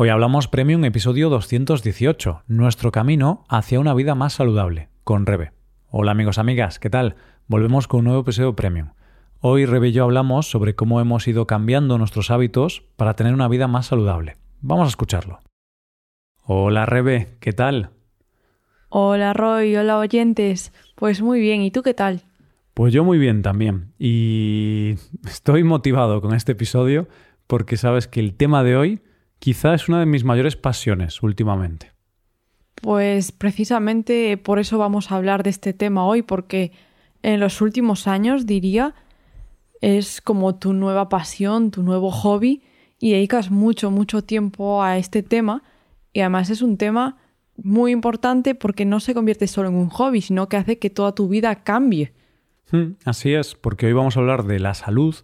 Hoy hablamos Premium episodio 218, nuestro camino hacia una vida más saludable, con Rebe. Hola amigos, amigas, ¿qué tal? Volvemos con un nuevo episodio Premium. Hoy Rebe y yo hablamos sobre cómo hemos ido cambiando nuestros hábitos para tener una vida más saludable. Vamos a escucharlo. Hola Rebe, ¿qué tal? Hola Roy, hola oyentes. Pues muy bien, ¿y tú qué tal? Pues yo muy bien también. Y estoy motivado con este episodio porque sabes que el tema de hoy quizá es una de mis mayores pasiones últimamente. Pues precisamente por eso vamos a hablar de este tema hoy, porque en los últimos años, diría, es como tu nueva pasión, tu nuevo hobby, y dedicas mucho, mucho tiempo a este tema, y además es un tema muy importante porque no se convierte solo en un hobby, sino que hace que toda tu vida cambie. Hmm, así es, porque hoy vamos a hablar de la salud,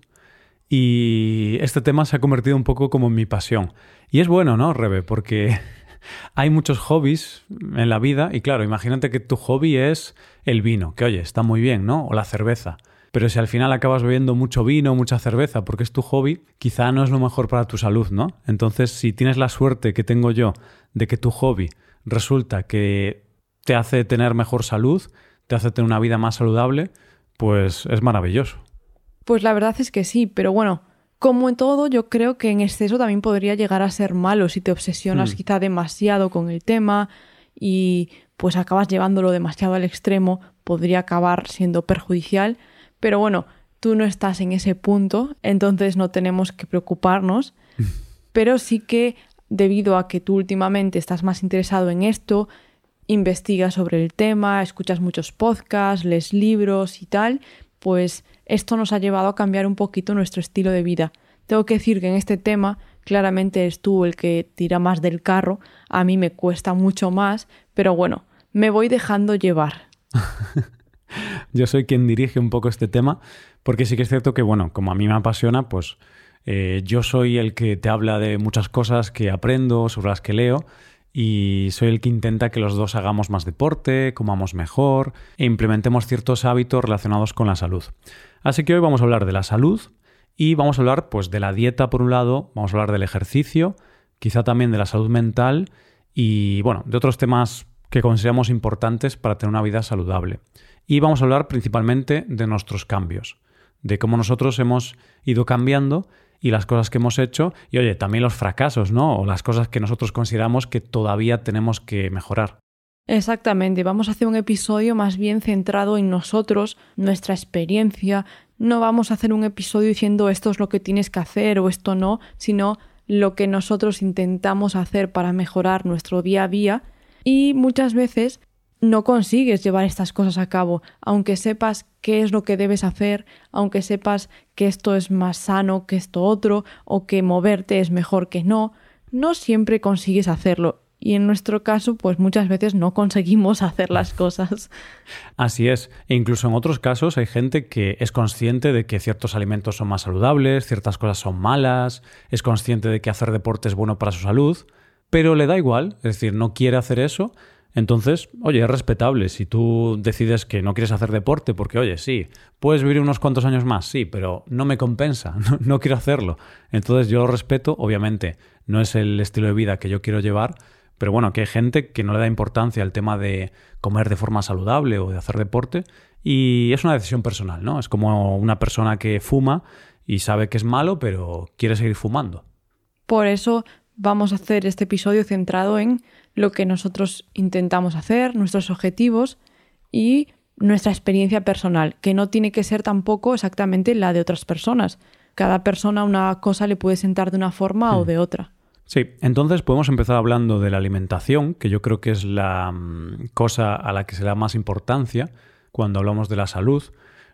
y este tema se ha convertido un poco como en mi pasión. Y es bueno, ¿no, Rebe? Porque hay muchos hobbies en la vida y claro, imagínate que tu hobby es el vino, que oye, está muy bien, ¿no? O la cerveza. Pero si al final acabas bebiendo mucho vino, mucha cerveza, porque es tu hobby, quizá no es lo mejor para tu salud, ¿no? Entonces, si tienes la suerte que tengo yo de que tu hobby resulta que te hace tener mejor salud, te hace tener una vida más saludable, pues es maravilloso. Pues la verdad es que sí, pero bueno, como en todo, yo creo que en exceso también podría llegar a ser malo si te obsesionas hmm. quizá demasiado con el tema y pues acabas llevándolo demasiado al extremo, podría acabar siendo perjudicial, pero bueno, tú no estás en ese punto, entonces no tenemos que preocuparnos, pero sí que debido a que tú últimamente estás más interesado en esto, investigas sobre el tema, escuchas muchos podcasts, lees libros y tal, pues esto nos ha llevado a cambiar un poquito nuestro estilo de vida. Tengo que decir que en este tema claramente es tú el que tira más del carro, a mí me cuesta mucho más, pero bueno, me voy dejando llevar. Yo soy quien dirige un poco este tema, porque sí que es cierto que, bueno, como a mí me apasiona, pues eh, yo soy el que te habla de muchas cosas que aprendo, sobre las que leo, y soy el que intenta que los dos hagamos más deporte, comamos mejor e implementemos ciertos hábitos relacionados con la salud. Así que hoy vamos a hablar de la salud y vamos a hablar pues de la dieta por un lado, vamos a hablar del ejercicio, quizá también de la salud mental y bueno, de otros temas que consideramos importantes para tener una vida saludable. Y vamos a hablar principalmente de nuestros cambios, de cómo nosotros hemos ido cambiando y las cosas que hemos hecho y oye, también los fracasos, ¿no? O las cosas que nosotros consideramos que todavía tenemos que mejorar. Exactamente, vamos a hacer un episodio más bien centrado en nosotros, nuestra experiencia. No vamos a hacer un episodio diciendo esto es lo que tienes que hacer o esto no, sino lo que nosotros intentamos hacer para mejorar nuestro día a día y muchas veces no consigues llevar estas cosas a cabo, aunque sepas qué es lo que debes hacer, aunque sepas que esto es más sano que esto otro, o que moverte es mejor que no, no siempre consigues hacerlo. Y en nuestro caso, pues muchas veces no conseguimos hacer las cosas. Así es. E incluso en otros casos hay gente que es consciente de que ciertos alimentos son más saludables, ciertas cosas son malas, es consciente de que hacer deporte es bueno para su salud, pero le da igual, es decir, no quiere hacer eso entonces, oye, es respetable. Si tú decides que no quieres hacer deporte, porque, oye, sí, puedes vivir unos cuantos años más, sí, pero no me compensa, no, quiero hacerlo. Entonces yo lo respeto, obviamente, no es el estilo de vida que yo quiero llevar, pero bueno, que hay gente que no le da importancia al tema de comer de forma saludable o de hacer deporte, y es una decisión personal, ¿no? Es como una persona que fuma y sabe que es malo, pero quiere seguir fumando. Por eso vamos a hacer este episodio centrado en lo que nosotros intentamos hacer, nuestros objetivos y nuestra experiencia personal, que no tiene que ser tampoco exactamente la de otras personas. Cada persona una cosa le puede sentar de una forma o hmm. de otra. Sí, entonces podemos empezar hablando de la alimentación, que yo creo que es la mm, cosa a la que se da más importancia cuando hablamos de la salud.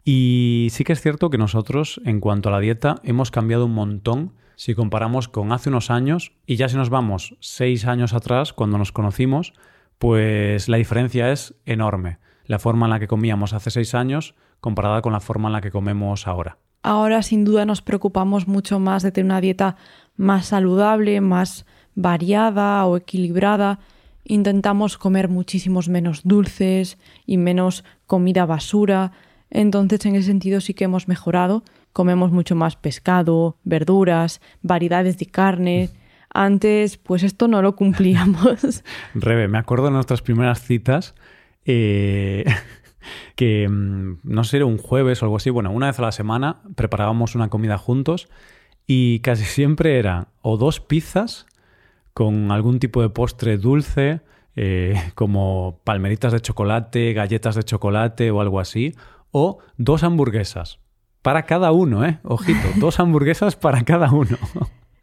Y sí que es cierto que nosotros, en cuanto a la dieta, hemos cambiado un montón si comparamos con hace unos años y ya si nos vamos seis años atrás, cuando nos conocimos, pues la diferencia es enorme. La forma en la que comíamos hace seis años comparada con la forma en la que comemos ahora. Ahora sin duda nos preocupamos mucho más de tener una dieta más saludable, más variada o equilibrada. Intentamos comer muchísimos menos dulces y menos comida basura. Entonces en ese sentido sí que hemos mejorado comemos mucho más pescado, verduras, variedades de carne. Antes, pues esto no lo cumplíamos. Rebe, me acuerdo de nuestras primeras citas. Eh, que mm, no sé, era un jueves o algo así, bueno, una vez a la semana preparábamos una comida juntos y casi siempre eran o dos pizzas con algún tipo de postre dulce, eh, como palmeritas de chocolate, galletas de chocolate o algo así, o dos hamburguesas. Para cada uno, ¿eh? Ojito, dos hamburguesas para cada uno.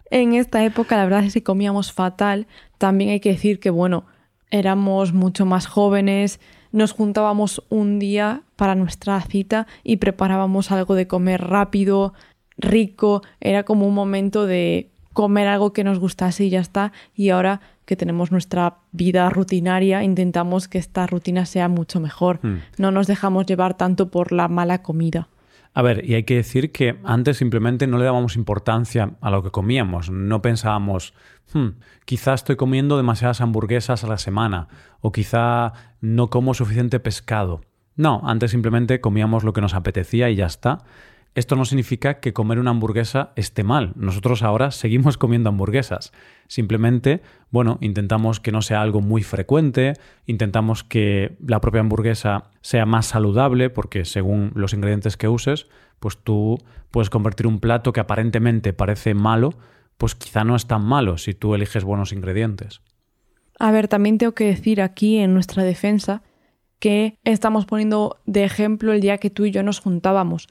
En esta época la verdad es que comíamos fatal. También hay que decir que, bueno, éramos mucho más jóvenes, nos juntábamos un día para nuestra cita y preparábamos algo de comer rápido, rico, era como un momento de comer algo que nos gustase y ya está. Y ahora que tenemos nuestra vida rutinaria, intentamos que esta rutina sea mucho mejor. Hmm. No nos dejamos llevar tanto por la mala comida. A ver, y hay que decir que antes simplemente no le dábamos importancia a lo que comíamos. No pensábamos, hmm, quizá estoy comiendo demasiadas hamburguesas a la semana o quizá no como suficiente pescado. No, antes simplemente comíamos lo que nos apetecía y ya está. Esto no significa que comer una hamburguesa esté mal. Nosotros ahora seguimos comiendo hamburguesas. Simplemente, bueno, intentamos que no sea algo muy frecuente, intentamos que la propia hamburguesa sea más saludable, porque según los ingredientes que uses, pues tú puedes convertir un plato que aparentemente parece malo, pues quizá no es tan malo si tú eliges buenos ingredientes. A ver, también tengo que decir aquí en nuestra defensa que estamos poniendo de ejemplo el día que tú y yo nos juntábamos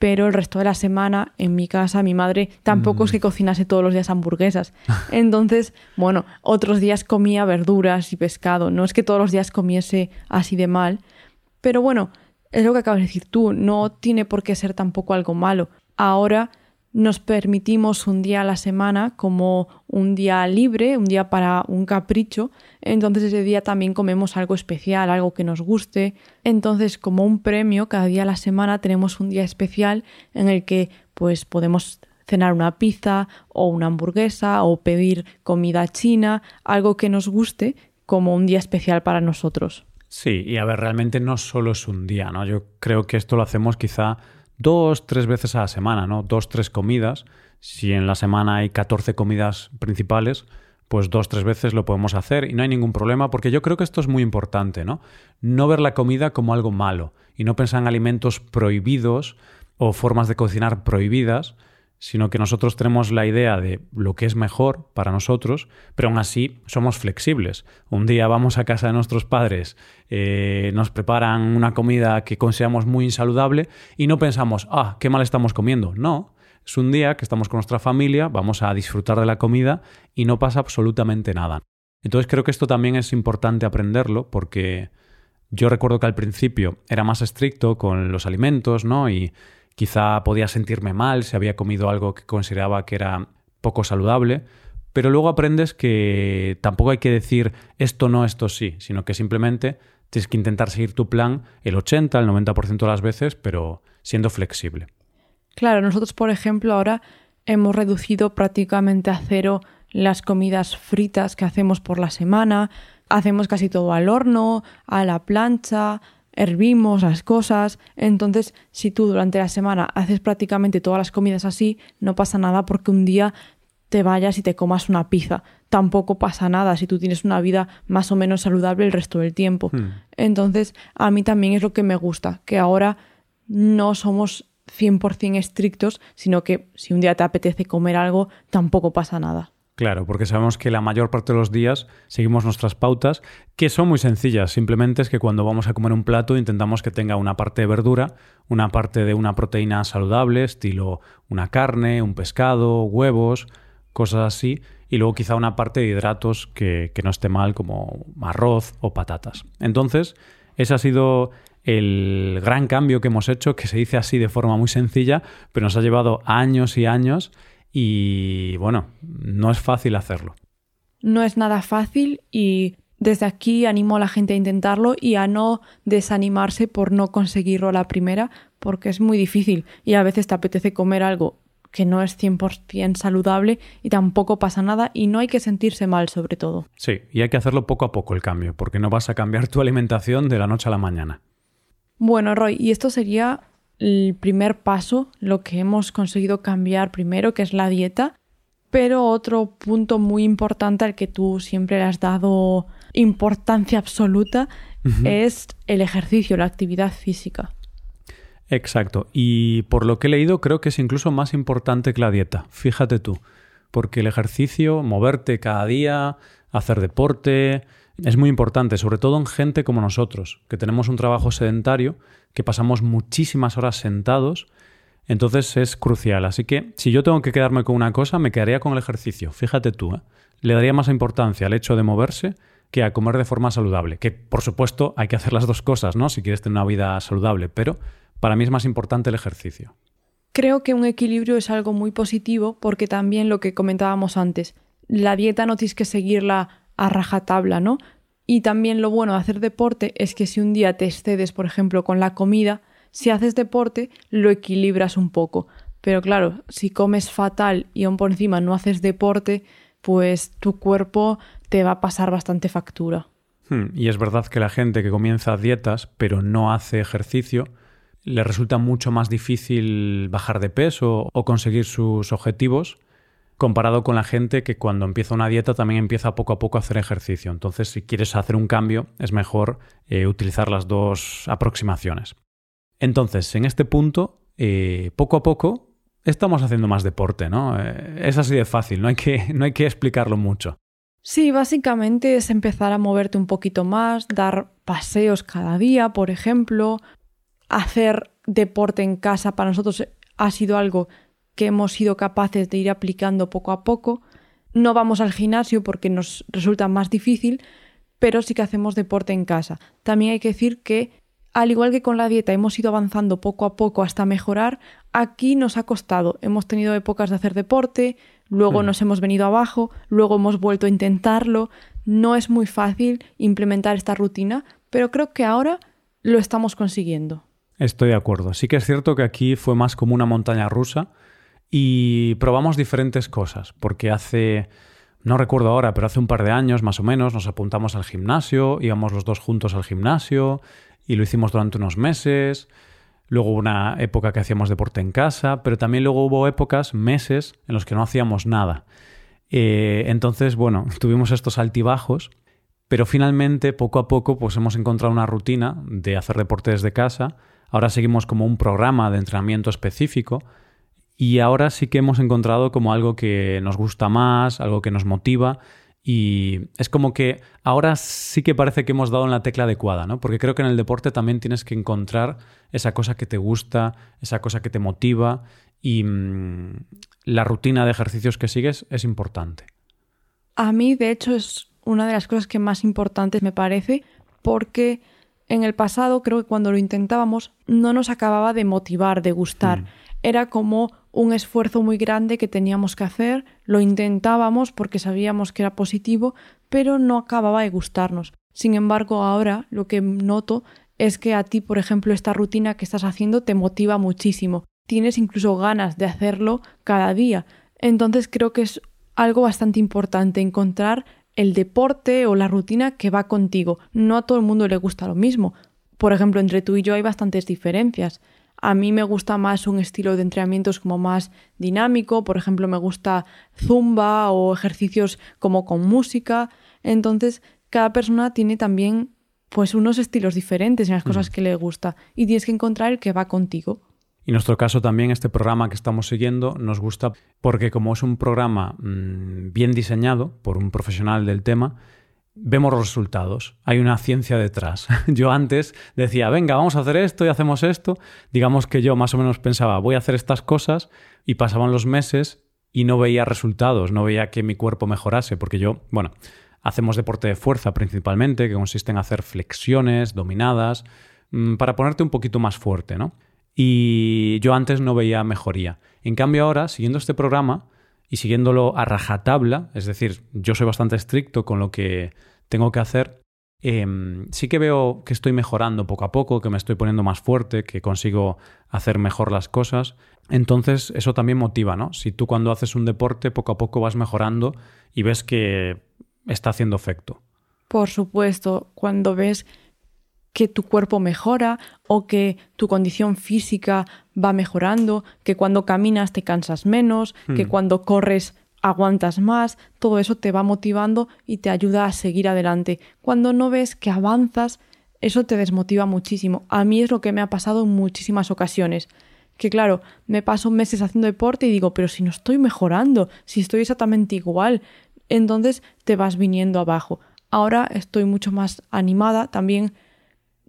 pero el resto de la semana en mi casa mi madre tampoco es que mm. cocinase todos los días hamburguesas. Entonces, bueno, otros días comía verduras y pescado, no es que todos los días comiese así de mal, pero bueno, es lo que acabas de decir tú, no tiene por qué ser tampoco algo malo. Ahora nos permitimos un día a la semana como un día libre, un día para un capricho, entonces ese día también comemos algo especial, algo que nos guste, entonces como un premio cada día a la semana tenemos un día especial en el que pues podemos cenar una pizza o una hamburguesa o pedir comida china, algo que nos guste como un día especial para nosotros. Sí, y a ver, realmente no solo es un día, ¿no? Yo creo que esto lo hacemos quizá dos, tres veces a la semana, ¿no? Dos, tres comidas. Si en la semana hay 14 comidas principales, pues dos, tres veces lo podemos hacer y no hay ningún problema, porque yo creo que esto es muy importante, ¿no? No ver la comida como algo malo y no pensar en alimentos prohibidos o formas de cocinar prohibidas, sino que nosotros tenemos la idea de lo que es mejor para nosotros, pero aún así somos flexibles. Un día vamos a casa de nuestros padres, eh, nos preparan una comida que consideramos muy insaludable y no pensamos, ah, qué mal estamos comiendo. No, es un día que estamos con nuestra familia, vamos a disfrutar de la comida y no pasa absolutamente nada. Entonces creo que esto también es importante aprenderlo porque yo recuerdo que al principio era más estricto con los alimentos, ¿no? Y Quizá podía sentirme mal si había comido algo que consideraba que era poco saludable, pero luego aprendes que tampoco hay que decir esto no, esto sí, sino que simplemente tienes que intentar seguir tu plan el 80, el 90% de las veces, pero siendo flexible. Claro, nosotros, por ejemplo, ahora hemos reducido prácticamente a cero las comidas fritas que hacemos por la semana, hacemos casi todo al horno, a la plancha, hervimos las cosas. Entonces, si tú durante la semana haces prácticamente todas las comidas así, no pasa nada porque un día te vayas y te comas una pizza. Tampoco pasa nada si tú tienes una vida más o menos saludable el resto del tiempo. Hmm. Entonces, a mí también es lo que me gusta, que ahora no somos 100% estrictos, sino que si un día te apetece comer algo, tampoco pasa nada. Claro, porque sabemos que la mayor parte de los días seguimos nuestras pautas, que son muy sencillas. Simplemente es que cuando vamos a comer un plato intentamos que tenga una parte de verdura, una parte de una proteína saludable, estilo una carne, un pescado, huevos, cosas así, y luego quizá una parte de hidratos que, que no esté mal, como arroz o patatas. Entonces, ese ha sido el gran cambio que hemos hecho, que se dice así de forma muy sencilla, pero nos ha llevado años y años y bueno, no es fácil hacerlo. No es nada fácil y desde aquí animo a la gente a intentarlo y a no desanimarse por no conseguirlo a la primera, porque es muy difícil y a veces te apetece comer algo que no es 100% saludable y tampoco pasa nada y no hay que sentirse mal sobre todo. Sí, y hay que hacerlo poco a poco el cambio, porque no vas a cambiar tu alimentación de la noche a la mañana. Bueno, Roy, y esto sería el primer paso, lo que hemos conseguido cambiar primero, que es la dieta. Pero otro punto muy importante al que tú siempre le has dado importancia absoluta es el ejercicio, la actividad física. Exacto. Y por lo que he leído, creo que es incluso más importante que la dieta. Fíjate tú. Porque el ejercicio, moverte cada día, hacer deporte, es muy importante, sobre todo en gente como nosotros, que tenemos un trabajo sedentario, que pasamos muchísimas horas sentados. Entonces es crucial. Así que si yo tengo que quedarme con una cosa, me quedaría con el ejercicio. Fíjate tú, ¿eh? le daría más importancia al hecho de moverse que a comer de forma saludable. Que por supuesto hay que hacer las dos cosas, ¿no? Si quieres tener una vida saludable, pero para mí es más importante el ejercicio. Creo que un equilibrio es algo muy positivo porque también lo que comentábamos antes, la dieta no tienes que seguirla a rajatabla, ¿no? Y también lo bueno de hacer deporte es que si un día te excedes, por ejemplo, con la comida, si haces deporte, lo equilibras un poco. Pero claro, si comes fatal y aún por encima no haces deporte, pues tu cuerpo te va a pasar bastante factura. Hmm, y es verdad que la gente que comienza dietas pero no hace ejercicio, le resulta mucho más difícil bajar de peso o conseguir sus objetivos comparado con la gente que cuando empieza una dieta también empieza poco a poco a hacer ejercicio. Entonces, si quieres hacer un cambio, es mejor eh, utilizar las dos aproximaciones. Entonces, en este punto, eh, poco a poco, estamos haciendo más deporte, ¿no? Eh, es así de fácil, no hay, que, no hay que explicarlo mucho. Sí, básicamente es empezar a moverte un poquito más, dar paseos cada día, por ejemplo, hacer deporte en casa para nosotros ha sido algo que hemos sido capaces de ir aplicando poco a poco. No vamos al gimnasio porque nos resulta más difícil, pero sí que hacemos deporte en casa. También hay que decir que, al igual que con la dieta hemos ido avanzando poco a poco hasta mejorar, aquí nos ha costado. Hemos tenido épocas de hacer deporte, luego hmm. nos hemos venido abajo, luego hemos vuelto a intentarlo. No es muy fácil implementar esta rutina, pero creo que ahora lo estamos consiguiendo. Estoy de acuerdo. Sí que es cierto que aquí fue más como una montaña rusa y probamos diferentes cosas, porque hace, no recuerdo ahora, pero hace un par de años más o menos nos apuntamos al gimnasio, íbamos los dos juntos al gimnasio y lo hicimos durante unos meses. Luego hubo una época que hacíamos deporte en casa, pero también luego hubo épocas, meses, en los que no hacíamos nada. Eh, entonces, bueno, tuvimos estos altibajos, pero finalmente, poco a poco, pues hemos encontrado una rutina de hacer deporte desde casa Ahora seguimos como un programa de entrenamiento específico y ahora sí que hemos encontrado como algo que nos gusta más, algo que nos motiva y es como que ahora sí que parece que hemos dado en la tecla adecuada, ¿no? Porque creo que en el deporte también tienes que encontrar esa cosa que te gusta, esa cosa que te motiva y mm, la rutina de ejercicios que sigues es importante. A mí, de hecho, es una de las cosas que más importantes me parece porque en el pasado creo que cuando lo intentábamos no nos acababa de motivar, de gustar. Mm. Era como un esfuerzo muy grande que teníamos que hacer, lo intentábamos porque sabíamos que era positivo, pero no acababa de gustarnos. Sin embargo, ahora lo que noto es que a ti, por ejemplo, esta rutina que estás haciendo te motiva muchísimo. Tienes incluso ganas de hacerlo cada día. Entonces creo que es algo bastante importante encontrar el deporte o la rutina que va contigo. No a todo el mundo le gusta lo mismo. Por ejemplo, entre tú y yo hay bastantes diferencias. A mí me gusta más un estilo de entrenamientos como más dinámico, por ejemplo, me gusta zumba o ejercicios como con música. Entonces, cada persona tiene también pues unos estilos diferentes en las cosas mm. que le gusta y tienes que encontrar el que va contigo. Y en nuestro caso también este programa que estamos siguiendo nos gusta porque como es un programa mm, bien diseñado por un profesional del tema, vemos los resultados. Hay una ciencia detrás. Yo antes decía, venga, vamos a hacer esto y hacemos esto. Digamos que yo más o menos pensaba, voy a hacer estas cosas y pasaban los meses y no veía resultados, no veía que mi cuerpo mejorase, porque yo, bueno, hacemos deporte de fuerza principalmente, que consiste en hacer flexiones, dominadas, mm, para ponerte un poquito más fuerte, ¿no? y yo antes no veía mejoría. En cambio ahora, siguiendo este programa y siguiéndolo a rajatabla, es decir, yo soy bastante estricto con lo que tengo que hacer, em, sí que veo que estoy mejorando poco a poco, que me estoy poniendo más fuerte, que consigo hacer mejor las cosas. Entonces eso también motiva, ¿no? Si tú cuando haces un deporte poco a poco vas mejorando y ves que está haciendo efecto. Por supuesto, cuando ves que tu cuerpo mejora o que tu condición física va mejorando, que cuando caminas te cansas menos, que hmm. cuando corres aguantas más, todo eso te va motivando y te ayuda a seguir adelante. Cuando no ves que avanzas, eso te desmotiva muchísimo. A mí es lo que me ha pasado en muchísimas ocasiones. Que claro, me paso meses haciendo deporte y digo, pero si no estoy mejorando, si estoy exactamente igual, entonces te vas viniendo abajo. Ahora estoy mucho más animada. También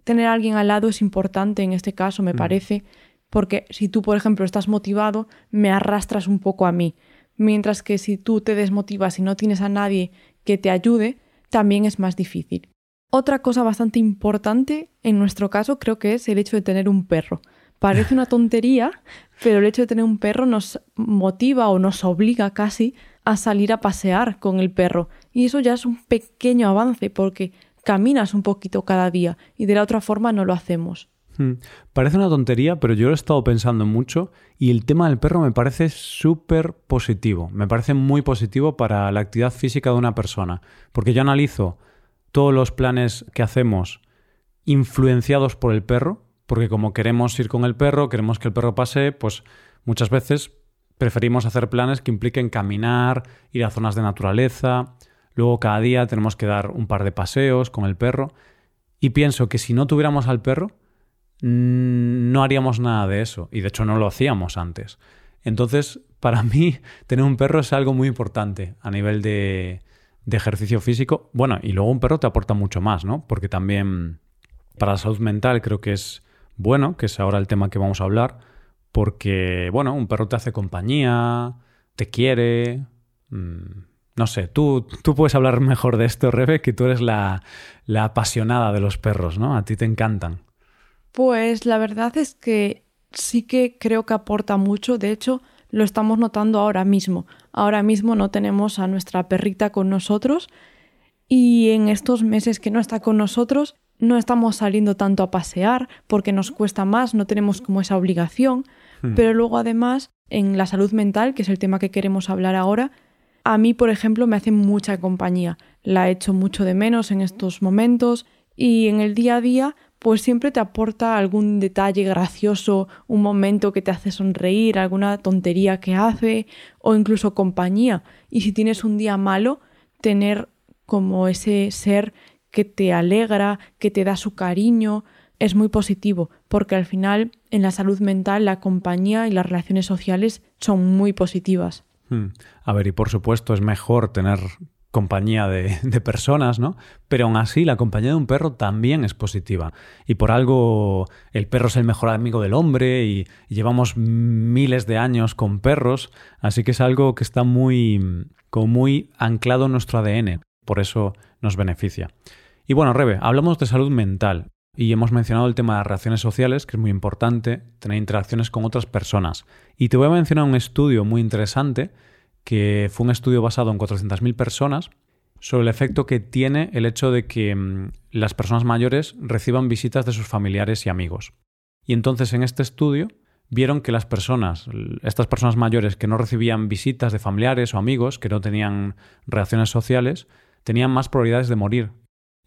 tener a alguien al lado es importante en este caso, me mm. parece, porque si tú, por ejemplo, estás motivado, me arrastras un poco a mí. Mientras que si tú te desmotivas y no tienes a nadie que te ayude, también es más difícil. Otra cosa bastante importante en nuestro caso creo que es el hecho de tener un perro. Parece una tontería, pero el hecho de tener un perro nos motiva o nos obliga casi a salir a pasear con el perro. Y eso ya es un pequeño avance porque caminas un poquito cada día y de la otra forma no lo hacemos. Hmm. Parece una tontería, pero yo lo he estado pensando mucho y el tema del perro me parece súper positivo. Me parece muy positivo para la actividad física de una persona. Porque yo analizo todos los planes que hacemos influenciados por el perro, porque como queremos ir con el perro, queremos que el perro pase, pues muchas veces preferimos hacer planes que impliquen caminar, ir a zonas de naturaleza, luego cada día tenemos que dar un par de paseos con el perro, y pienso que si no tuviéramos al perro, no haríamos nada de eso, y de hecho no lo hacíamos antes. Entonces, para mí, tener un perro es algo muy importante a nivel de, de ejercicio físico. Bueno, y luego un perro te aporta mucho más, ¿no? Porque también para la salud mental creo que es bueno, que es ahora el tema que vamos a hablar, porque, bueno, un perro te hace compañía, te quiere. Mm, no sé, tú, tú puedes hablar mejor de esto, Rebe, que tú eres la, la apasionada de los perros, ¿no? A ti te encantan. Pues la verdad es que sí que creo que aporta mucho. De hecho, lo estamos notando ahora mismo. Ahora mismo no tenemos a nuestra perrita con nosotros y en estos meses que no está con nosotros no estamos saliendo tanto a pasear porque nos cuesta más, no tenemos como esa obligación, hmm. pero luego además en la salud mental, que es el tema que queremos hablar ahora, a mí, por ejemplo, me hace mucha compañía. La he hecho mucho de menos en estos momentos y en el día a día pues siempre te aporta algún detalle gracioso, un momento que te hace sonreír, alguna tontería que hace o incluso compañía. Y si tienes un día malo, tener como ese ser que te alegra, que te da su cariño, es muy positivo, porque al final en la salud mental la compañía y las relaciones sociales son muy positivas. Hmm. A ver, y por supuesto es mejor tener compañía de, personas, ¿no? Pero aún así la compañía de un perro también es positiva. Y por algo el perro es el mejor amigo del hombre y, llevamos miles de años con perros, así que es algo que está muy, como muy anclado en nuestro ADN. Por eso nos beneficia. Y bueno, Rebe, hablamos de salud mental. Y hemos mencionado el tema de relaciones sociales, que es muy importante, tener interacciones con otras personas. Y te voy a mencionar un estudio muy interesante que fue un estudio basado en 400.000 personas sobre el efecto que tiene el hecho de que mm, las personas mayores reciban visitas de sus familiares y amigos. Y entonces en este estudio vieron que las personas, estas personas mayores que no recibían visitas de familiares o amigos, que no tenían relaciones sociales, tenían más probabilidades de morir.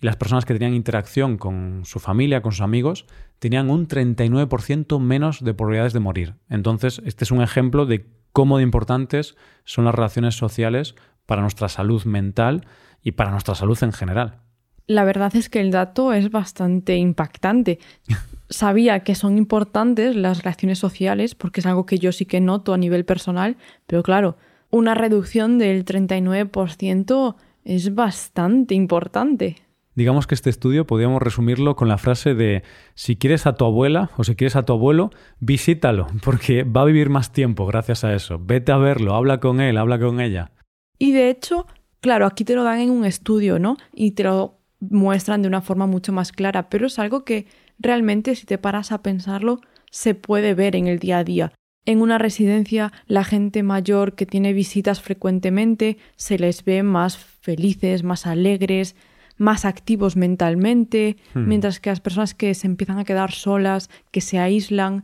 Y las personas que tenían interacción con su familia, con sus amigos, tenían un 39% menos de probabilidades de morir. Entonces, este es un ejemplo de cómo de importantes son las relaciones sociales para nuestra salud mental y para nuestra salud en general. La verdad es que el dato es bastante impactante. Sabía que son importantes las relaciones sociales porque es algo que yo sí que noto a nivel personal, pero claro, una reducción del 39% es bastante importante. Digamos que este estudio podríamos resumirlo con la frase de si quieres a tu abuela o si quieres a tu abuelo, visítalo, porque va a vivir más tiempo gracias a eso. Vete a verlo, habla con él, habla con ella. Y de hecho, claro, aquí te lo dan en un estudio, ¿no? Y te lo muestran de una forma mucho más clara, pero es algo que realmente si te paras a pensarlo, se puede ver en el día a día. En una residencia, la gente mayor que tiene visitas frecuentemente se les ve más felices, más alegres, más activos mentalmente, hmm. mientras que las personas que se empiezan a quedar solas, que se aíslan,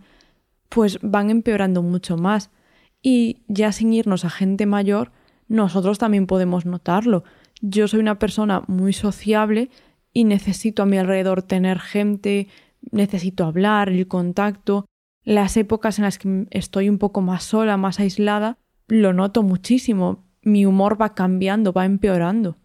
pues van empeorando mucho más. Y ya sin irnos a gente mayor, nosotros también podemos notarlo. Yo soy una persona muy sociable y necesito a mi alrededor tener gente, necesito hablar, el contacto. Las épocas en las que estoy un poco más sola, más aislada, lo noto muchísimo. mi humor va cambiando, va empeorando.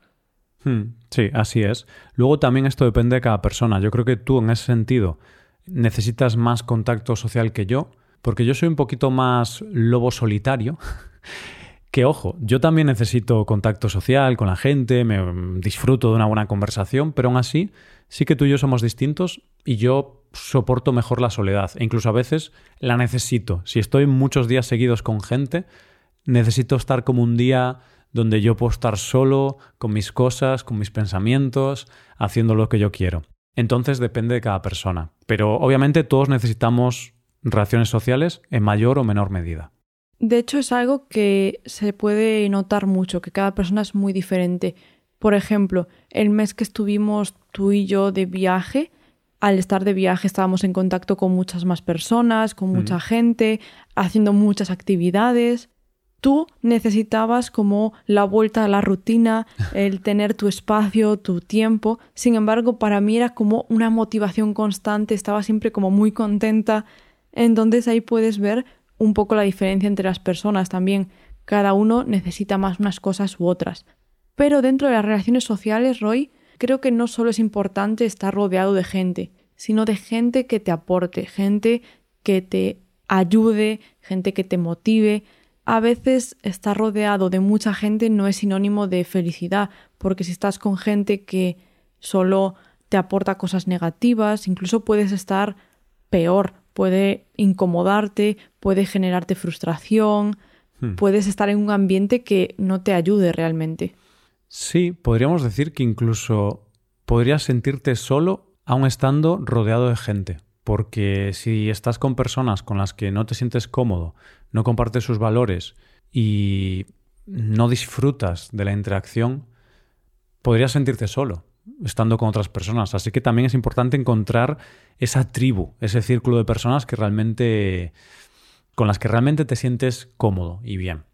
Hmm, sí, así es. Luego también esto depende de cada persona. Yo creo que tú en ese sentido necesitas más contacto social que yo, porque yo soy un poquito más lobo solitario. que ojo, yo también necesito contacto social con la gente, me disfruto de una buena conversación, pero aún así sí que tú y yo somos distintos y yo soporto mejor la soledad e incluso a veces la necesito. Si estoy muchos días seguidos con gente, necesito estar como un día donde yo puedo estar solo, con mis cosas, con mis pensamientos, haciendo lo que yo quiero. Entonces depende de cada persona. Pero obviamente todos necesitamos relaciones sociales en mayor o menor medida. De hecho, es algo que se puede notar mucho, que cada persona es muy diferente. Por ejemplo, el mes que estuvimos tú y yo de viaje, al estar de viaje estábamos en contacto con muchas más personas, con mucha gente, haciendo muchas actividades. Tú necesitabas como la vuelta a la rutina, el tener tu espacio, tu tiempo. Sin embargo, para mí era como una motivación constante, estaba siempre como muy contenta. Entonces ahí puedes ver un poco la diferencia entre las personas también. Cada uno necesita más unas cosas u otras. Pero dentro de las relaciones sociales, Roy, creo que no solo es importante estar rodeado de gente, sino de gente que te aporte, gente que te ayude, gente que te motive. A veces estar rodeado de mucha gente no es sinónimo de felicidad, porque si estás con gente que solo te aporta cosas negativas, incluso puedes estar peor, puede incomodarte, puede generarte frustración, hmm. puedes estar en un ambiente que no te ayude realmente. Sí, podríamos decir que incluso podrías sentirte solo aun estando rodeado de gente, porque si estás con personas con las que no te sientes cómodo, no compartes sus valores y no disfrutas de la interacción, podrías sentirte solo estando con otras personas. Así que también es importante encontrar esa tribu, ese círculo de personas que realmente con las que realmente te sientes cómodo y bien.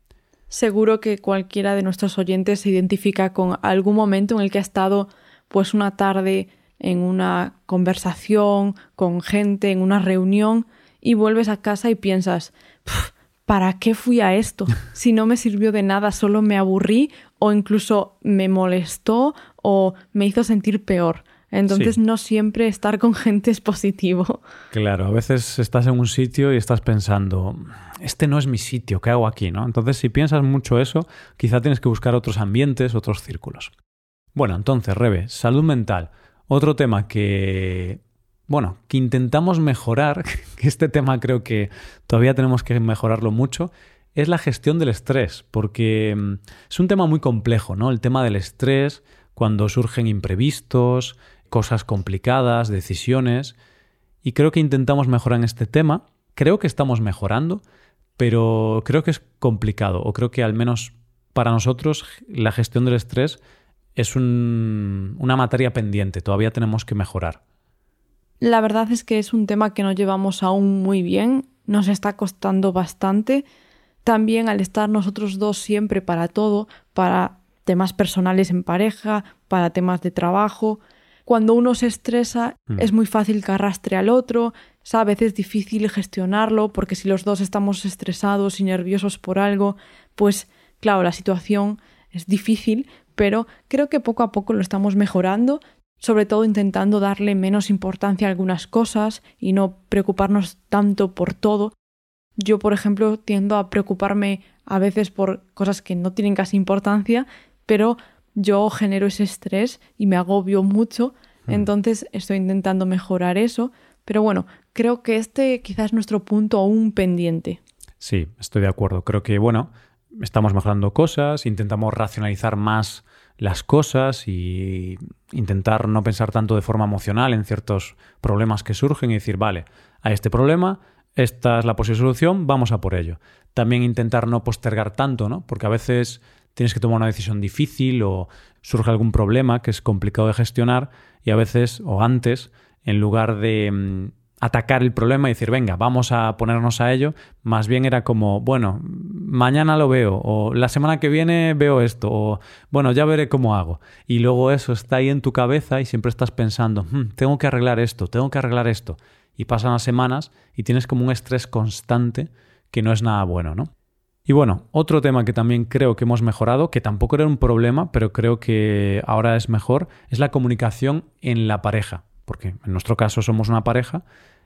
Seguro que cualquiera de nuestros oyentes se identifica con algún momento en el que ha estado pues una tarde en una conversación con gente, en una reunión y vuelves a casa y piensas, ¿para qué fui a esto? Si no me sirvió de nada, solo me aburrí o incluso me molestó o me hizo sentir peor. Entonces no siempre estar con gente es positivo. Claro, a veces estás en un sitio y estás pensando, este no es mi sitio, ¿qué hago aquí? ¿no? Entonces si piensas mucho eso, quizá tienes que buscar otros ambientes, otros círculos. Bueno, entonces, Rebe, salud mental. Otro tema que, bueno, que intentamos mejorar, que este tema creo que todavía tenemos que mejorarlo mucho, es la gestión del estrés, porque mm, es un tema muy complejo, ¿no? El tema del estrés, cuando surgen imprevistos, cosas complicadas, decisiones, y creo que intentamos mejorar en este tema, creo que estamos mejorando, pero creo que es complicado, o creo que al menos para nosotros la gestión del estrés es una materia pendiente, todavía tenemos que mejorar. La verdad es que es un tema que no llevamos aún muy bien, nos está costando bastante. También al estar nosotros dos siempre para todo, para temas personales en pareja, para temas de trabajo. Cuando uno se estresa mm. es muy fácil que arrastre al otro, a veces es difícil gestionarlo porque si los dos estamos estresados y nerviosos por algo, pues claro, la situación es difícil, pero creo que poco a poco lo estamos mejorando, sobre todo intentando darle menos importancia a algunas cosas y no preocuparnos tanto por todo. Yo, por ejemplo, tiendo a preocuparme a veces por cosas que no tienen casi importancia, pero yo genero ese estrés y me agobio mucho, mm. entonces estoy intentando mejorar eso, pero bueno, creo que este quizás es nuestro punto aún pendiente. Sí, estoy de acuerdo. Creo que, bueno, estamos mejorando cosas, intentamos racionalizar más las cosas y intentar no pensar tanto de forma emocional en ciertos problemas que surgen y decir, vale, a este problema, esta es la posible solución, vamos a por ello. También intentar no postergar tanto, ¿no? Porque a veces tienes que tomar una decisión difícil o surge algún problema que es complicado de gestionar y a veces, o antes, en lugar de mm, atacar el problema y decir, venga, vamos a ponernos a ello, más bien era como, bueno, mañana lo veo, o la semana que viene veo esto, o bueno, ya veré cómo hago. Y luego eso está ahí en tu cabeza y siempre estás pensando, hmm, tengo que arreglar esto, tengo que arreglar esto. Y pasan las semanas y tienes como un estrés constante que no es nada bueno, ¿no? Y bueno, otro tema que también creo que hemos mejorado, que tampoco era un problema, pero creo que ahora es mejor, es la comunicación en la pareja. Porque en nuestro caso somos una pareja.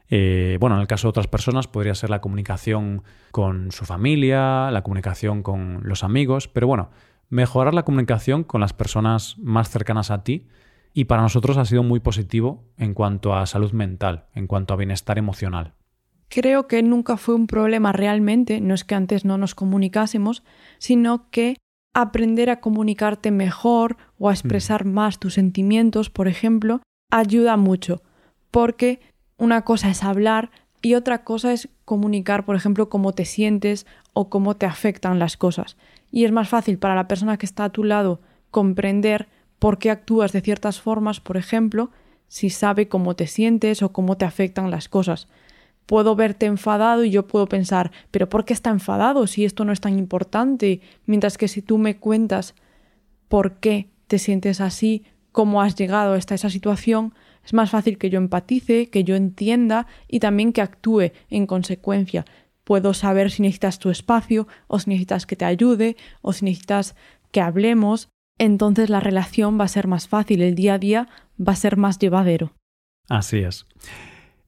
Eh, bueno, en el caso de otras personas podría ser la comunicación con su familia, la comunicación con los amigos, pero bueno, mejorar la comunicación con las personas más cercanas a ti y para nosotros ha sido muy positivo en cuanto a salud mental, en cuanto a bienestar emocional creo que nunca fue un problema realmente, no es que antes no nos comunicásemos, sino que aprender a comunicarte mejor o a expresar mm. más tus sentimientos, por ejemplo, ayuda mucho, porque una cosa es hablar y otra cosa es comunicar, por ejemplo, cómo te sientes o cómo te afectan las cosas. Y es más fácil para la persona que está a tu lado comprender por qué actúas de ciertas formas, por ejemplo, si sabe cómo te sientes o cómo te afectan las cosas puedo verte enfadado y yo puedo pensar, pero ¿por qué está enfadado si esto no es tan importante? Mientras que si tú me cuentas por qué te sientes así, cómo has llegado hasta esa situación, es más fácil que yo empatice, que yo entienda y también que actúe en consecuencia. Puedo saber si necesitas tu espacio, o si necesitas que te ayude, o si necesitas que hablemos. Entonces la relación va a ser más fácil, el día a día va a ser más llevadero. Así es.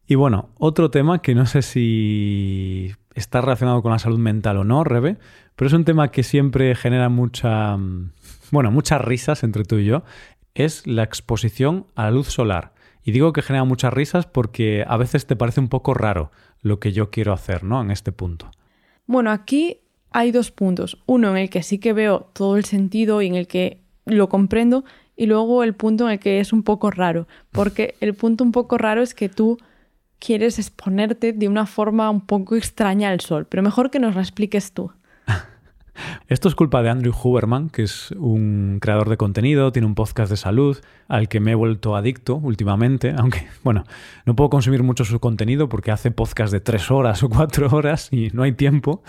Y bueno, otro tema que no sé si está relacionado con la salud mental o no, Rebe, pero es un tema que siempre genera mucha, mm, bueno, muchas risas entre tú y yo, es la exposición a la luz solar. Y digo que genera muchas risas porque a veces te parece un poco raro lo que yo quiero hacer, ¿no? En este punto. Bueno, aquí hay dos puntos. Uno en el que sí que veo todo el sentido y en el que lo comprendo, y luego el punto en el que es un poco raro. Porque el punto un poco raro es que tú quieres exponerte de una forma un poco extraña al sol, pero mejor que nos lo expliques tú. Esto es culpa de Andrew Huberman, que es un creador de contenido, tiene un podcast de salud al que me he vuelto adicto últimamente, aunque, bueno, no puedo consumir mucho su contenido porque hace podcast de tres horas o cuatro horas y no hay tiempo,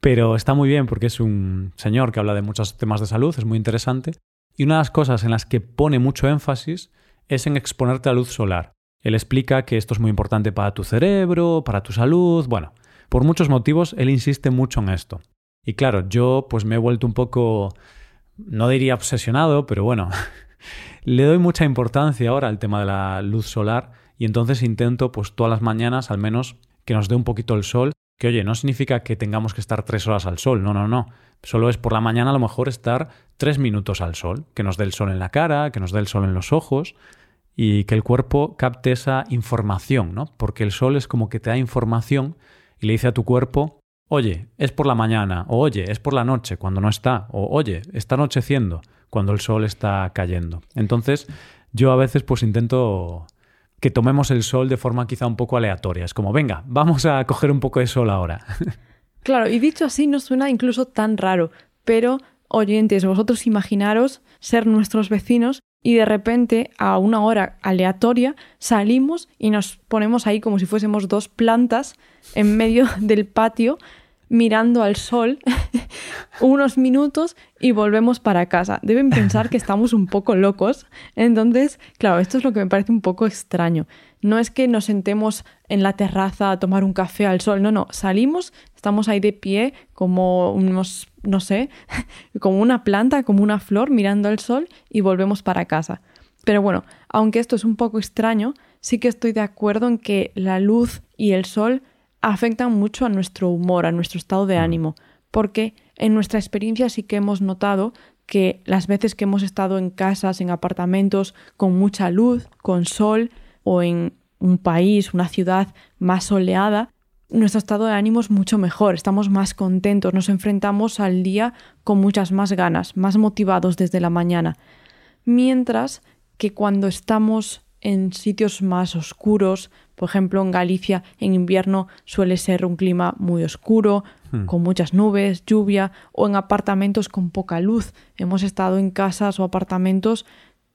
pero está muy bien porque es un señor que habla de muchos temas de salud, es muy interesante. Y una de las cosas en las que pone mucho énfasis es en exponerte a luz solar. Él explica que esto es muy importante para tu cerebro, para tu salud, bueno, por muchos motivos él insiste mucho en esto. Y claro, yo pues me he vuelto un poco, no diría obsesionado, pero bueno, le doy mucha importancia ahora al tema de la luz solar y entonces intento pues todas las mañanas al menos que nos dé un poquito el sol, que oye, no significa que tengamos que estar tres horas al sol, no, no, no. Solo es por la mañana a lo mejor estar tres minutos al sol, que nos dé el sol en la cara, que nos dé el sol en los ojos, y que el cuerpo capte esa información, ¿no? Porque el sol es como que te da información y le dice a tu cuerpo, oye, es por la mañana, o oye, es por la noche cuando no está, o oye, está anocheciendo cuando el sol está cayendo. Entonces, yo a veces pues intento que tomemos el sol de forma quizá un poco aleatoria. Es como, venga, vamos a coger un poco de sol ahora. Claro, y dicho así no suena incluso tan raro, pero oyentes, vosotros imaginaros ser nuestros vecinos y de repente a una hora aleatoria salimos y nos ponemos ahí como si fuésemos dos plantas en medio del patio mirando al sol unos minutos y volvemos para casa. Deben pensar que estamos un poco locos. Entonces, claro, esto es lo que me parece un poco extraño. No es que nos sentemos en la terraza a tomar un café al sol, no, no, salimos, estamos ahí de pie como unos, no sé, como una planta, como una flor mirando al sol y volvemos para casa. Pero bueno, aunque esto es un poco extraño, sí que estoy de acuerdo en que la luz y el sol afectan mucho a nuestro humor, a nuestro estado de ánimo, porque en nuestra experiencia sí que hemos notado que las veces que hemos estado en casas, en apartamentos con mucha luz, con sol o en un país, una ciudad más soleada, nuestro estado de ánimo es mucho mejor, estamos más contentos, nos enfrentamos al día con muchas más ganas, más motivados desde la mañana. Mientras que cuando estamos en sitios más oscuros, por ejemplo, en Galicia en invierno suele ser un clima muy oscuro, hmm. con muchas nubes, lluvia, o en apartamentos con poca luz. Hemos estado en casas o apartamentos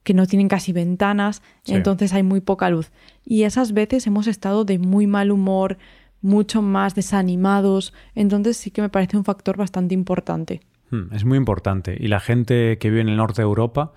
que no tienen casi ventanas, entonces hay muy poca luz. Y esas veces hemos estado de muy mal humor, mucho más desanimados, entonces sí que me parece un factor bastante importante. Hmm, es muy importante. Y la gente que vive en el norte de Europa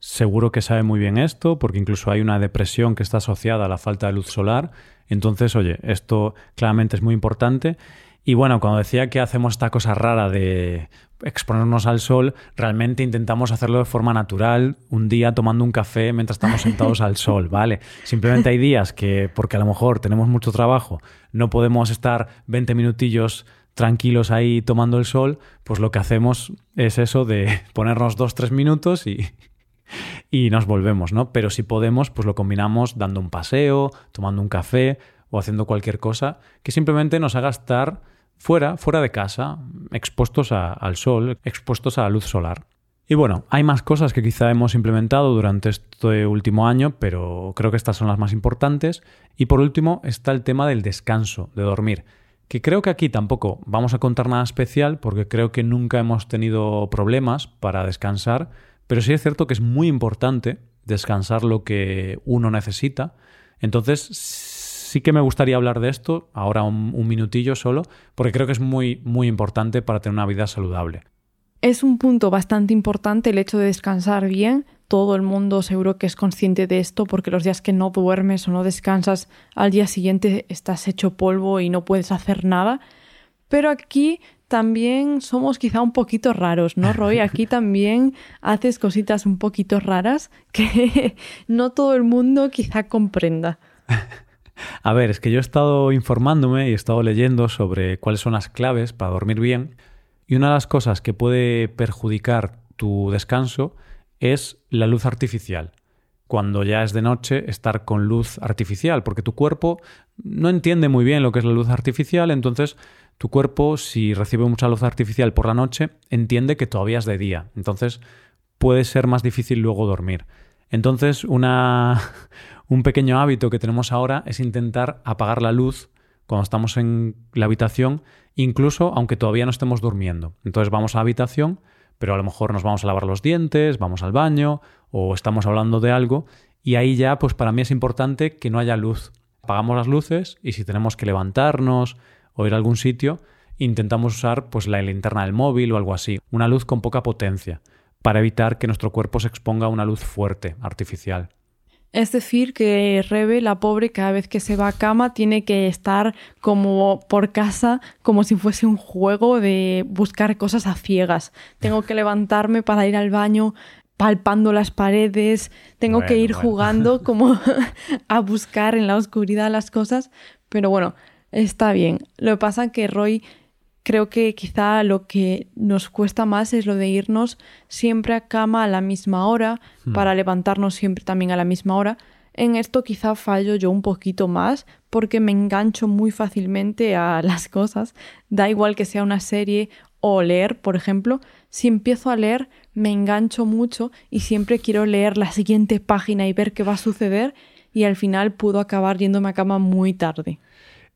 seguro que sabe muy bien esto, porque incluso hay una depresión que está asociada a la falta de luz solar. Entonces, oye, esto claramente es muy importante. Y bueno, cuando decía que hacemos esta cosa rara de exponernos al sol, realmente intentamos hacerlo de forma natural, un día tomando un café mientras estamos sentados al sol, ¿vale? Simplemente hay días que, porque a lo mejor tenemos mucho trabajo, no podemos estar 20 minutillos tranquilos ahí tomando el sol, pues lo que hacemos es eso de ponernos dos, tres minutos y, y nos volvemos, ¿no? Pero si podemos, pues lo combinamos dando un paseo, tomando un café o haciendo cualquier cosa que simplemente nos haga estar fuera, fuera de casa, expuestos al sol, expuestos a la luz solar. Y bueno, hay más cosas que quizá hemos implementado durante este último año, pero creo que estas son las más importantes. Y por último está el tema del descanso, de dormir, que creo que aquí tampoco vamos a contar nada especial porque creo que nunca hemos tenido problemas para descansar, pero sí es cierto que es muy importante descansar lo que uno necesita. Entonces, sí que me gustaría hablar de esto, ahora un, minutillo solo, porque creo que es muy, muy importante para tener una vida saludable. Es un punto bastante importante el hecho de descansar bien. Todo el mundo seguro que es consciente de esto porque los días que no duermes o no descansas, al día siguiente estás hecho polvo y no puedes hacer nada. Pero aquí también somos quizá un poquito raros, ¿no, Roy? Aquí también haces cositas un poquito raras que no todo el mundo quizá comprenda. A ver, es que yo he estado informándome y he estado leyendo sobre cuáles son las claves para dormir bien y una de las cosas que puede perjudicar tu descanso es la luz artificial. Cuando ya es de noche, estar con luz artificial, porque tu cuerpo no entiende muy bien lo que es la luz artificial, entonces tu cuerpo, si recibe mucha luz artificial por la noche, entiende que todavía es de día. Entonces puede ser más difícil luego dormir. Entonces, una, un pequeño hábito que tenemos ahora es intentar apagar la luz cuando estamos en la habitación, incluso aunque todavía no estemos durmiendo. Entonces vamos a la habitación, pero a lo mejor nos vamos a lavar los dientes, vamos al baño o estamos hablando de algo y ahí ya pues para mí es importante que no haya luz. Apagamos las luces y si tenemos que levantarnos o ir a algún sitio, intentamos usar pues la linterna del móvil o algo así, una luz con poca potencia, para evitar que nuestro cuerpo se exponga a una luz fuerte, artificial. Es decir, que Rebe, la pobre, cada vez que se va a cama tiene que estar como por casa, como si fuese un juego de buscar cosas a ciegas. Tengo que levantarme para ir al baño palpando las paredes, tengo que ir jugando como a buscar en la oscuridad las cosas, pero bueno, está bien. Lo que pasa es que Roy creo que quizá lo que nos cuesta más es lo de irnos siempre a cama a la misma hora, hmm. para levantarnos siempre también a la misma hora. En esto quizá fallo yo un poquito más porque me engancho muy fácilmente a las cosas. Da igual que sea una serie o leer, por ejemplo. Si empiezo a leer, me engancho mucho y siempre quiero leer la siguiente página y ver qué va a suceder y al final puedo acabar yéndome a cama muy tarde.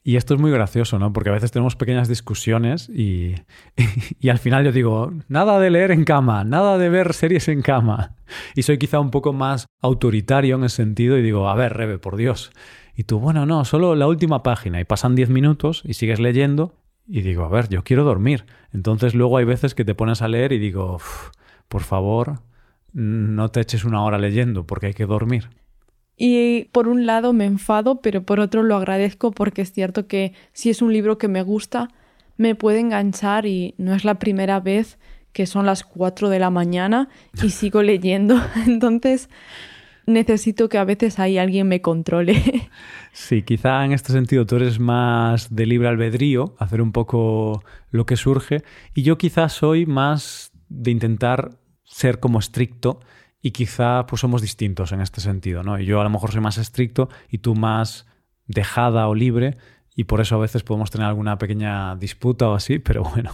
Y esto es muy gracioso, ¿no? Porque a veces tenemos pequeñas discusiones y, y, al final yo digo, nada de leer en cama, nada de ver series en cama. Y soy quizá un poco más autoritario en ese sentido y digo, a ver, Rebe, por Dios. Y tú, bueno, no, solo la última página. Y pasan 10 minutos y sigues leyendo y digo, a ver, yo quiero dormir. Entonces luego hay veces que te pones a leer y digo, por favor, no te eches una hora leyendo porque hay que dormir. Y por un lado me enfado, pero por otro lo agradezco porque es cierto que si es un libro que me gusta, me puede enganchar y no es la primera vez que son las 4 de la mañana y sigo leyendo. Entonces necesito que a veces ahí alguien me controle. Sí, quizá en este sentido tú eres más de libre albedrío, hacer un poco lo que surge, y yo quizás soy más de intentar ser como estricto y quizá pues somos distintos en este sentido, ¿no? Y yo a lo mejor soy más estricto y tú más dejada o libre y por eso a veces podemos tener alguna pequeña disputa o así, pero bueno.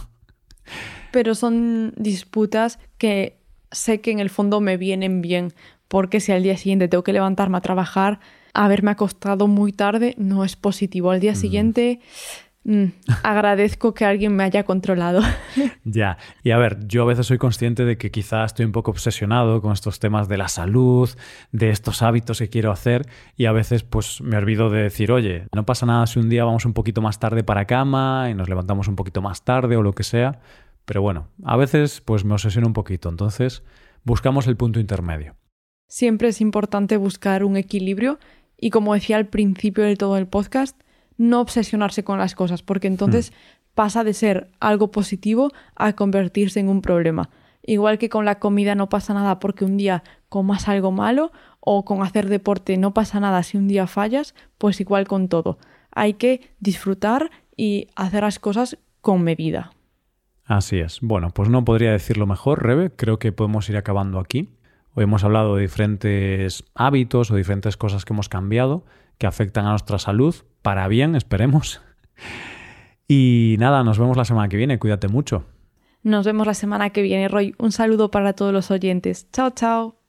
Pero son disputas que sé que en el fondo me vienen bien, porque si al día siguiente tengo que levantarme a trabajar, haberme acostado muy tarde no es positivo. Al día mm. siguiente Mm, agradezco que alguien me haya controlado. ya, y a ver, yo a veces soy consciente de que quizás estoy un poco obsesionado con estos temas de la salud, de estos hábitos que quiero hacer, y a veces pues me olvido de decir, oye, no pasa nada si un día vamos un poquito más tarde para cama y nos levantamos un poquito más tarde o lo que sea, pero bueno, a veces pues me obsesiono un poquito, entonces buscamos el punto intermedio. Siempre es importante buscar un equilibrio y como decía al principio de todo el podcast, no obsesionarse con las cosas, porque entonces hmm. pasa de ser algo positivo a convertirse en un problema. Igual que con la comida no pasa nada porque un día comas algo malo o con hacer deporte no pasa nada si un día fallas, pues igual con todo. Hay que disfrutar y hacer las cosas con medida. Así es. Bueno, pues no podría decirlo mejor, Rebe. Creo que podemos ir acabando aquí. Hoy hemos hablado de diferentes hábitos o diferentes cosas que hemos cambiado que afectan a nuestra salud, para bien, esperemos. Y nada, nos vemos la semana que viene. Cuídate mucho. Nos vemos la semana que viene, Roy. Un saludo para todos los oyentes. Chao, chao.